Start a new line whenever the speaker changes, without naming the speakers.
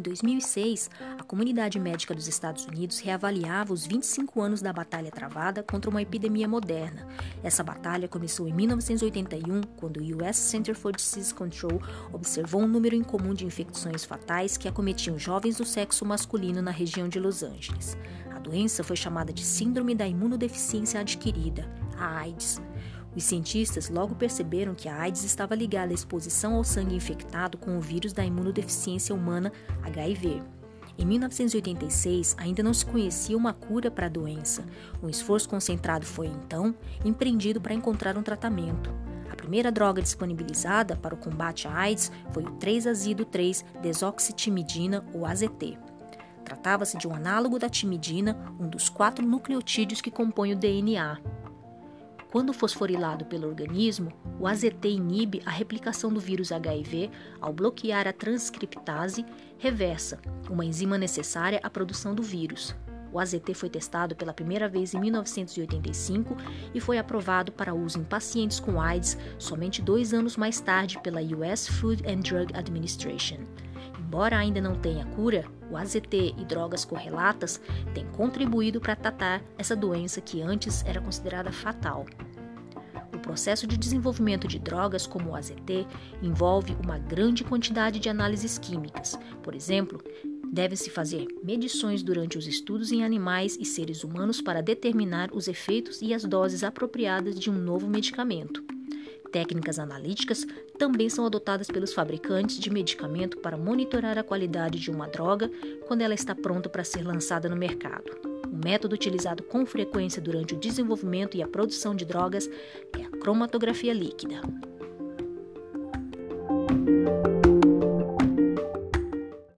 Em 2006, a comunidade médica dos Estados Unidos reavaliava os 25 anos da batalha travada contra uma epidemia moderna. Essa batalha começou em 1981, quando o US Center for Disease Control observou um número incomum de infecções fatais que acometiam jovens do sexo masculino na região de Los Angeles. A doença foi chamada de Síndrome da Imunodeficiência Adquirida, a AIDS. Os cientistas logo perceberam que a AIDS estava ligada à exposição ao sangue infectado com o vírus da imunodeficiência humana HIV. Em 1986, ainda não se conhecia uma cura para a doença. Um esforço concentrado foi, então, empreendido para encontrar um tratamento. A primeira droga disponibilizada para o combate à AIDS foi o 3-azido-3-desoxitimidina, ou AZT. Tratava-se de um análogo da timidina, um dos quatro nucleotídeos que compõem o DNA. Quando fosforilado pelo organismo, o AZT inibe a replicação do vírus HIV ao bloquear a transcriptase reversa, uma enzima necessária à produção do vírus. O AZT foi testado pela primeira vez em 1985 e foi aprovado para uso em pacientes com AIDS somente dois anos mais tarde pela US Food and Drug Administration. Embora ainda não tenha cura, o AZT e drogas correlatas têm contribuído para tratar essa doença que antes era considerada fatal. Processo de desenvolvimento de drogas como o AZT envolve uma grande quantidade de análises químicas. Por exemplo, devem-se fazer medições durante os estudos em animais e seres humanos para determinar os efeitos e as doses apropriadas de um novo medicamento. Técnicas analíticas também são adotadas pelos fabricantes de medicamento para monitorar a qualidade de uma droga quando ela está pronta para ser lançada no mercado. O método utilizado com frequência durante o desenvolvimento e a produção de drogas é cromatografia líquida.